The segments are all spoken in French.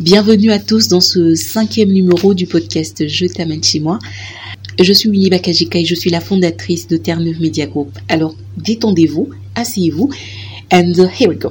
Bienvenue à tous dans ce cinquième numéro du podcast Je t'amène chez moi. Je suis Winnie Bakajika et je suis la fondatrice de Terre-Neuve Media Group. Alors, détendez-vous, asseyez-vous, and here we go.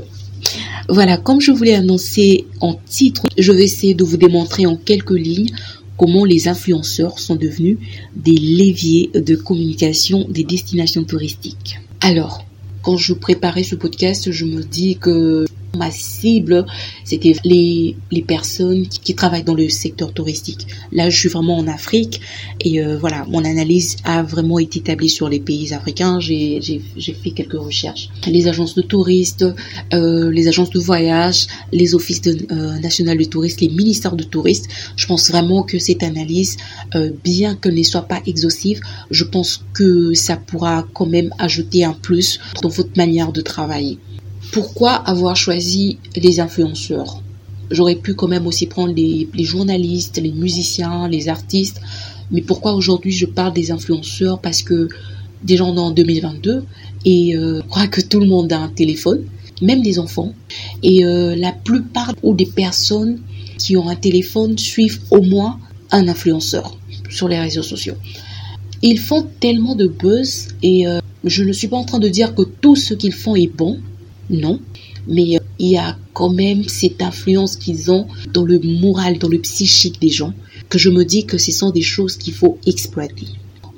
Voilà, comme je voulais annoncer en titre, je vais essayer de vous démontrer en quelques lignes comment les influenceurs sont devenus des leviers de communication des destinations touristiques. Alors, quand je préparais ce podcast, je me dis que Ma cible, c'était les, les personnes qui, travaillent dans le secteur touristique. Là, je suis vraiment en Afrique et euh, voilà, mon analyse a vraiment été établie sur les pays africains. J'ai fait quelques recherches. Les agences de touristes, euh, les agences de voyage, les offices euh, nationaux de tourisme, les ministères de tourisme. Je pense vraiment que cette analyse, euh, bien qu'elle ne soit pas exhaustive, je pense que ça pourra quand même ajouter un plus dans votre manière de travailler. Pourquoi avoir choisi les influenceurs? J'aurais pu quand même aussi prendre les, journalistes, les musiciens, les artistes. Mais pourquoi aujourd'hui je parle des influenceurs? Parce que déjà on est en 2022 et euh, je crois que tout le monde a un téléphone, même les enfants. Et euh, la plupart ou des personnes qui ont un téléphone suivent au moins un influenceur sur les réseaux sociaux. Ils font tellement de buzz et euh, je ne suis pas en train de dire que tout ce qu'ils font est bon, non. Mais euh, il y a quand même cette influence qu'ils ont dans le moral, dans le psychique des gens, que je me dis que ce sont des choses qu'il faut exploiter.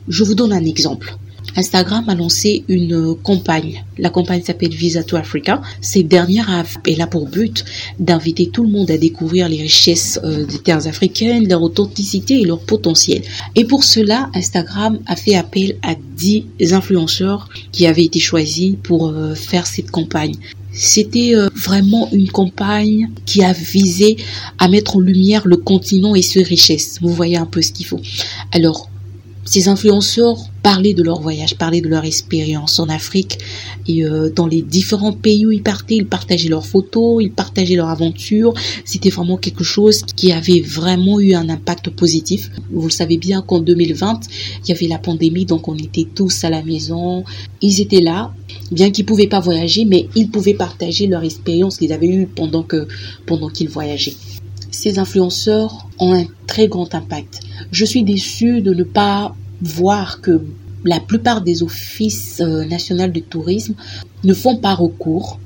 Je vous donne un exemple. Instagram a lancé une euh, campagne. La campagne s'appelle Visa to Africa. Cette dernière elle a pour but d'inviter tout le monde à découvrir les richesses euh, des terres africaines, leur authenticité et leur potentiel. Et pour cela, Instagram a fait appel à 10 influenceurs qui avaient été choisis pour euh, faire cette campagne. C'était vraiment une campagne qui a visé à mettre en lumière le continent et ses richesses. Vous voyez un peu ce qu'il faut. Alors, ces influenceurs parlaient de leur voyage, parlaient de leur expérience en Afrique et euh, dans les différents pays où ils partaient, ils partageaient leurs photos, ils partageaient leurs aventures. C'était vraiment quelque chose qui avait vraiment eu un impact positif. Vous le savez bien qu'en 2020, il y avait la pandémie, donc on était tous à la maison. Ils étaient là, bien qu'ils pouvaient pas voyager, mais ils pouvaient partager leur expérience qu'ils avaient eue pendant que pendant qu'ils voyageaient. Ces influenceurs ont un très grand impact. Je suis déçue de ne pas voir que la plupart des offices euh, nationaux de tourisme ne font pas recours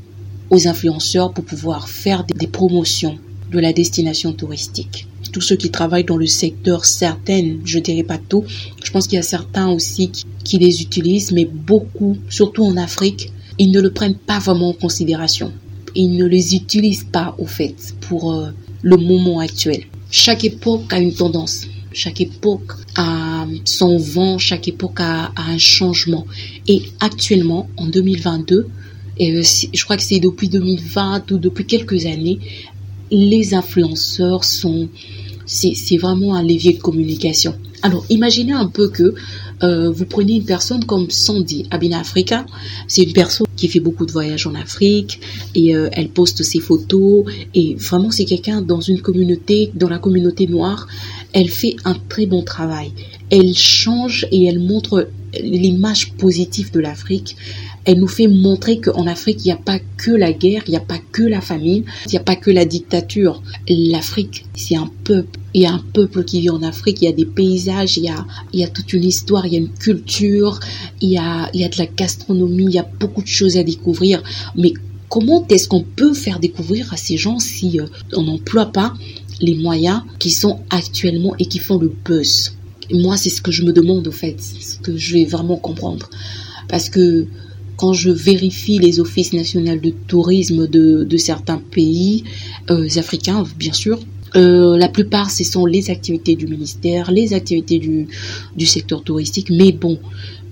aux influenceurs pour pouvoir faire des, promotions de la destination touristique. Tous ceux qui travaillent dans le secteur, certaines, je dirais pas tout, je pense qu'il y a certains aussi qui, les utilisent, mais beaucoup, surtout en Afrique, ils ne le prennent pas vraiment en considération. Ils ne les utilisent pas, au fait, pour euh, le moment actuel. Chaque époque a une tendance. Chaque époque a son vent, chaque époque a, un changement. Et actuellement, en 2022, et euh, je crois que c'est depuis 2020 ou depuis quelques années, les influenceurs sont, c'est vraiment un levier de communication. Alors, imaginez un peu que euh, vous prenez une personne comme Sandy Abina Africa. C'est une personne qui fait beaucoup de voyages en Afrique et euh, elle poste ses photos. Et vraiment, c'est quelqu'un dans une communauté, dans la communauté noire. Elle fait un très bon travail. Elle change et elle montre l'image positive de l'Afrique. Elle nous fait montrer qu'en Afrique, il n'y a pas que la guerre, il n'y a pas que la famine, il n'y a pas que la dictature. L'Afrique, c'est un peuple. Il y a un peuple qui vit en Afrique, il y a des paysages, il y a, y a toute une histoire, il y a une culture, il y a, il y a de la gastronomie, il y a beaucoup de choses à découvrir. Mais comment est-ce qu'on peut faire découvrir à ces gens si euh, on n'emploie pas les moyens qui sont actuellement et qui font le buzz moi, c'est ce que je me demande au fait, ce que je vais vraiment comprendre. Parce que quand je vérifie les offices nationaux de tourisme de, certains pays euh, africains, bien sûr, euh, la plupart, ce sont les activités du ministère, les activités du, du secteur touristique. Mais bon,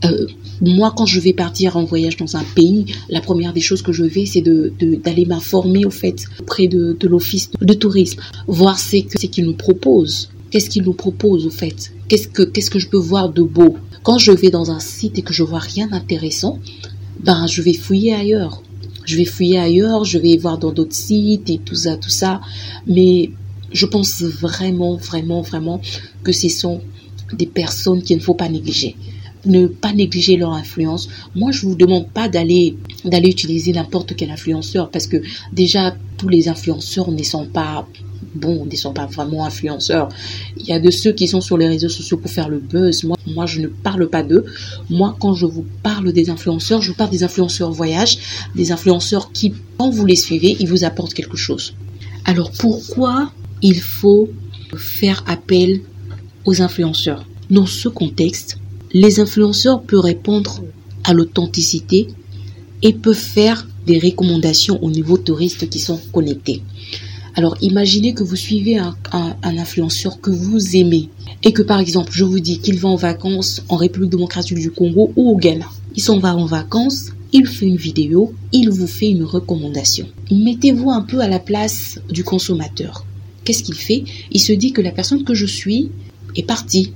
euh, moi, quand je vais partir en voyage dans un pays, la première des choses que je vais, c'est d'aller de, d'aller m'informer au fait auprès de, de l'office de tourisme, voir ce qu'ils nous proposent. Qu'est-ce qu'ils nous proposent au fait? Qu'est-ce que, qu'est-ce que je peux voir de beau? Quand je vais dans un site et que je vois rien d'intéressant, ben je vais fouiller ailleurs. Je vais fouiller ailleurs, je vais voir dans d'autres sites et tout ça, tout ça. Mais je pense vraiment, vraiment, vraiment que ce sont des personnes qu'il ne faut pas négliger. ne pas négliger leur influence. Moi, je vous demande pas d'aller utiliser n'importe quel influenceur parce que déjà tous les influenceurs ne sont pas bons, ne sont pas vraiment influenceurs. Il y a de ceux qui sont sur les réseaux sociaux pour faire le buzz. Moi, moi je ne parle pas d'eux. Moi, quand je vous parle des influenceurs, je vous parle des influenceurs voyage, des influenceurs qui, quand vous les suivez, ils vous apportent quelque chose. Alors pourquoi il faut faire appel aux influenceurs? Dans ce contexte, les influenceurs peuvent répondre à l'authenticité et peuvent faire des recommandations au niveau touristes qui sont connectés. Alors imaginez que vous suivez un, influenceur que vous aimez et que par exemple je vous dis qu'il va en vacances en République démocratique du Congo ou au Ghana. Il s'en va en vacances, il fait une vidéo, il vous fait une recommandation. Mettez-vous un peu à la place du consommateur. Qu'est-ce qu'il fait? Il se dit que la personne que je suis est partie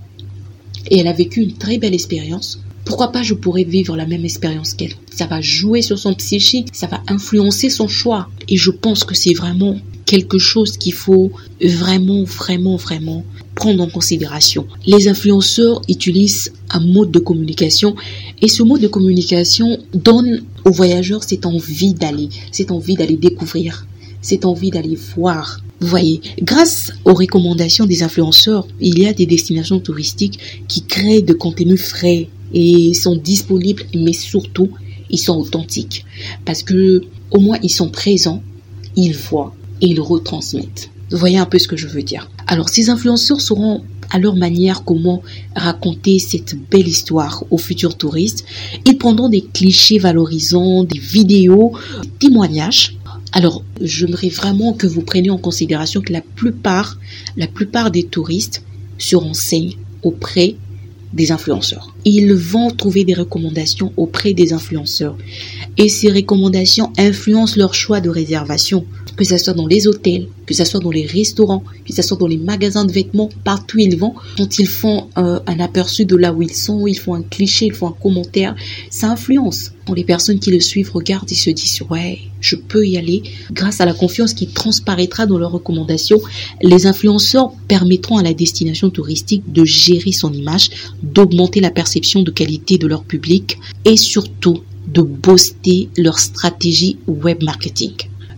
et elle a vécu une très belle expérience. Pourquoi pas je pourrais vivre la même expérience qu'elle Ça va jouer sur son psychique, ça va influencer son choix. Et je pense que c'est vraiment quelque chose qu'il faut vraiment, vraiment, vraiment prendre en considération. Les influenceurs utilisent un mode de communication et ce mode de communication donne aux voyageurs cette envie d'aller, cette envie d'aller découvrir, cette envie d'aller voir. Vous voyez, grâce aux recommandations des influenceurs, il y a des destinations touristiques qui créent de contenus frais et sont disponibles, mais surtout, ils sont authentiques. Parce que, au moins, ils sont présents, ils voient, et ils retransmettent. Vous voyez un peu ce que je veux dire. Alors, ces influenceurs sauront à leur manière comment raconter cette belle histoire aux futurs touristes. Ils prendront des clichés valorisants, des vidéos, des témoignages. Alors, j'aimerais vraiment que vous preniez en considération que la plupart, la plupart des touristes se renseignent auprès des influenceurs. Ils vont trouver des recommandations auprès des influenceurs. Et ces recommandations influencent leur choix de réservation que ce soit dans les hôtels, que ce soit dans les restaurants, que ce soit dans les magasins de vêtements, partout ils vont, quand ils font euh, un aperçu de là où ils sont, ils font un cliché, ils font un commentaire, ça influence. Quand les personnes qui le suivent regardent, ils se disent ouais, je peux y aller. Grâce à la confiance qui transparaîtra dans leurs recommandations, les influenceurs permettront à la destination touristique de gérer son image, d'augmenter la perception de qualité de leur public et surtout de booster leur stratégie web marketing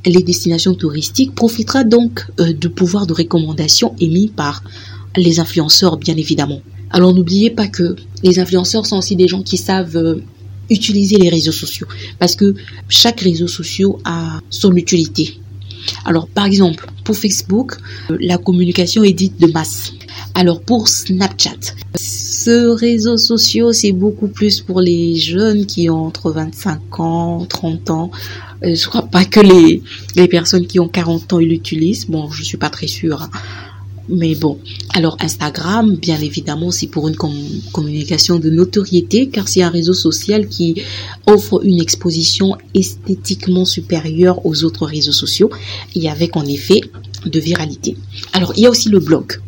les destinations touristiques profitera donc euh, du pouvoir de recommandation émis par les influenceurs, bien évidemment. Alors n'oubliez pas que les influenceurs sont aussi des gens qui savent euh, utiliser les réseaux sociaux parce que chaque réseau social a son utilité. Alors par exemple, pour Facebook, euh, la communication est dite de masse. Alors pour Snapchat, ce réseau social, c'est beaucoup plus pour les jeunes qui ont entre 25 ans, 30 ans. Euh, je crois pas que les, personnes qui ont 40 ans l'utilisent. Bon, je suis pas très sûre. Hein. Mais bon, alors Instagram, bien évidemment, c'est pour une communication de notoriété, car c'est un réseau social qui offre une exposition esthétiquement supérieure aux autres réseaux sociaux et avec en effet de viralité. Alors, il y a aussi le blog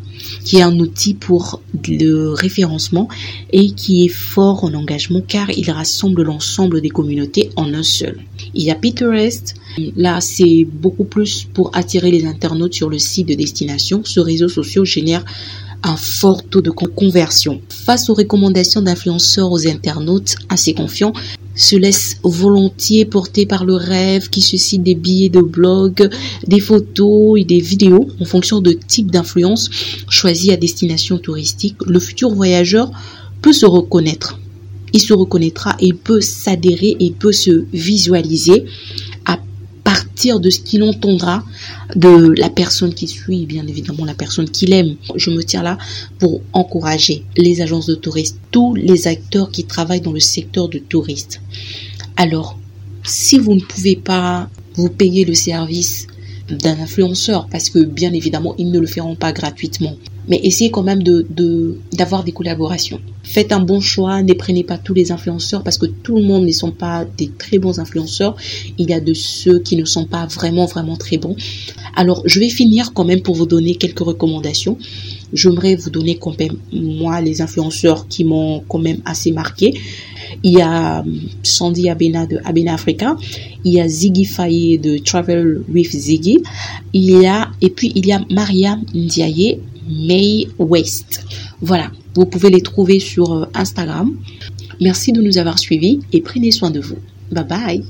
qui est un outil pour le référencement et qui est fort en engagement car il rassemble l'ensemble des communautés en un seul. Il y a Pinterest, là c'est beaucoup plus pour attirer les internautes sur le site de destination. Ce réseau social génère un fort taux de conversion. Face aux recommandations d'influenceurs aux internautes assez confiants, se laisse volontiers porter par le rêve qui suscite des billets de blog, des photos et des vidéos en fonction de type d'influence choisi à destination touristique. Le futur voyageur peut se reconnaître. Il se reconnaîtra et peut s'adhérer et peut se visualiser partir de ce qu'il entendra de la personne qui suit, bien évidemment la personne qu'il aime. Je me tiens là pour encourager les agences de touristes, tous les acteurs qui travaillent dans le secteur de touristes. Alors, si vous ne pouvez pas vous payer le service d'un influenceur, parce que bien évidemment, ils ne le feront pas gratuitement, mais essayez quand même d'avoir des collaborations. Faites un bon choix, ne prenez pas tous les influenceurs parce que tout le monde ne sont pas des très bons influenceurs. Il y a de ceux qui ne sont pas vraiment vraiment très bons. Alors, je vais finir quand même pour vous donner quelques recommandations. J'aimerais vous donner moi les influenceurs qui m'ont quand même assez marqué. Il y a euh, Sandy Abena de Abena Africa, il y a Ziggy Faye de Travel with Ziggy, il y a et puis il y a Maria Ndiaye May West. Voilà, vous pouvez les trouver sur euh, Instagram. Merci de nous avoir suivis et prenez soin de vous. Bye bye